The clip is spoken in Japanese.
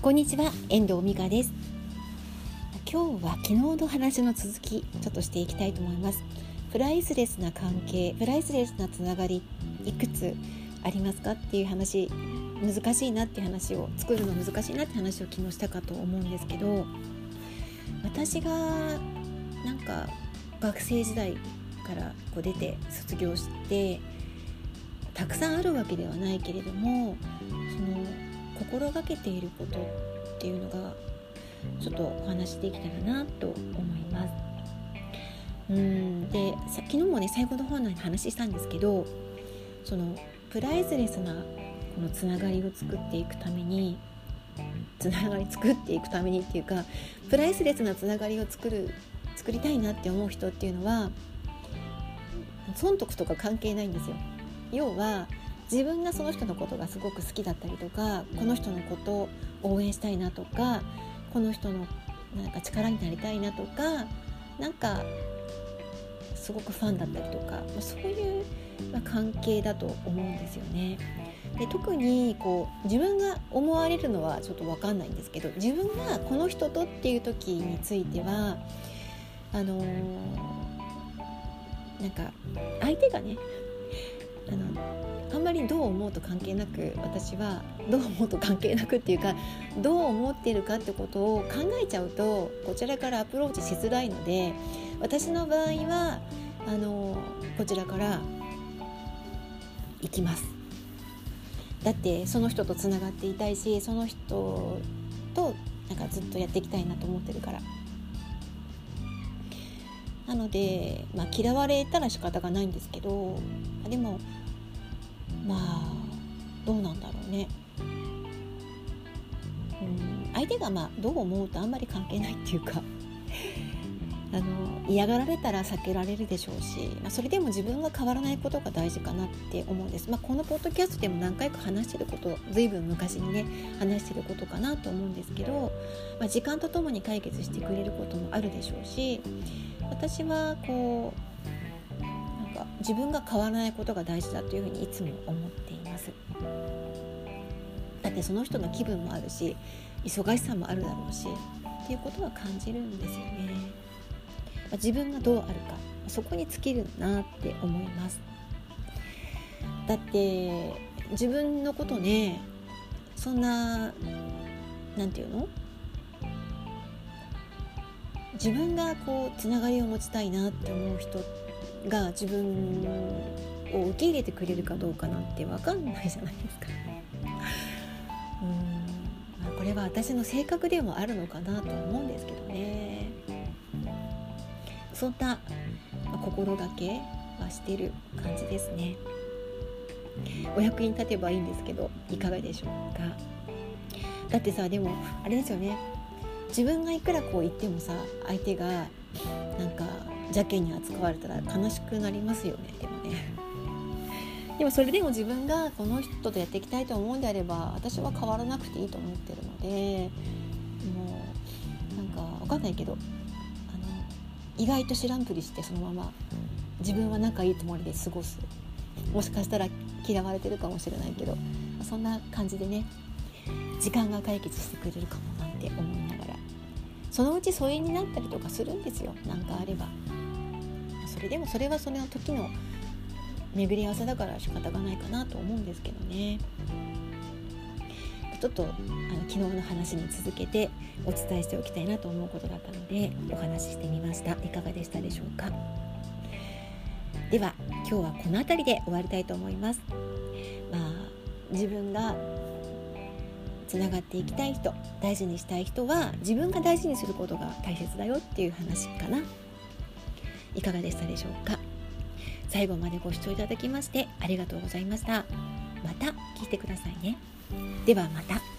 こんにちは遠藤美香です。今日は昨日の話の続きちょっとしていきたいと思います。プライスレスな関係プライスレスなつながりいくつありますかっていう話難しいなって話を作るの難しいなって話を昨日したかと思うんですけど私がなんか学生時代からこう出て卒業してたくさんあるわけではないけれども心がけていることっていうのがちょっとお話できたらなと思います。うんで昨日もね最後の方に話したんですけどそのプライスレスなこのつながりを作っていくためにつながり作っていくためにっていうかプライスレスなつながりを作る作りたいなって思う人っていうのは損得とか関係ないんですよ。要は自分がその人のことがすごく好きだったりとかこの人のことを応援したいなとかこの人のなんか力になりたいなとかなんかすごくファンだったりとかそういう関係だと思うんですよね。で特にこう自分が思われるのはちょっと分かんないんですけど自分がこの人とっていう時についてはあのー、なんか相手がねあのあんまりどう思うと関係なく私はどう思うと関係なくっていうか どう思ってるかってことを考えちゃうとこちらからアプローチしづらいので私の場合はあのこちらから行きます。だってその人とつながっていたいしその人となんかずっとやっていきたいなと思ってるから。なので、まあ、嫌われたら仕方がないんですけどでもまあどうなんだろうね。うん相手がまあどう思うとあんまり関係ないっていうかあの嫌がられたら避けられるでしょうし、まあ、それでも自分が変わらないことが大事かなって思うんです、まあ、このポッドキャストでも何回か話してること随分昔にね話してることかなと思うんですけど、まあ、時間とともに解決してくれることもあるでしょうし私はこうなんか自分が変わらないことが大事だというふうにいつも思っています。だってその人の気分もあるし忙しさもあるだろうしっていうことは感じるんですよね、あ、自分がどうあるかそこに尽きるなって思いますだって自分のことねそんな何て言うの？自分がこうつながりを持ちたいなって思う人が自分を受け入れてくれるかどうかなんて分かんないじゃないですか。うんこれは私の性格でもあるのかなと思うんですけどね。そんな心がけはしてる感じですね。お役に立てばいいんですけどいかがでしょうか？だってさでもあれですよね自分がいくらこう言ってもさ相手がなんか邪気に扱われたら悲しくなりますよねでもね でもそれでも自分がこの人とやっていきたいと思うんであれば私は変わらなくていいと思ってるのでもうなんか分かんないけど意外と知らんぷりしてそのまま自分は仲いいつもりで過ごす。もしかしたら嫌われてるかもしれないけどそんな感じでね時間が解決してくれるかもなんて思いながら。そのうち疎遠になったりとかするんですよ。何かあれば。それでもそれはその時の巡り合わせだから仕方がないかなと思うんですけどね。ちょっとあの昨日の話に続けてお伝えしておきたいなと思うことだったのでお話ししてみました。いかがでしたでしょうか？では今日はこの辺りで終わりたいと思います。まあ自分がつながっていきたい人大事にしたい人は自分が大事にすることが大切だよっていう話かな。いかがでしたでしょうか？最後までご視聴いただきましてありがとうございました。また聞いてくださいね。ではまた。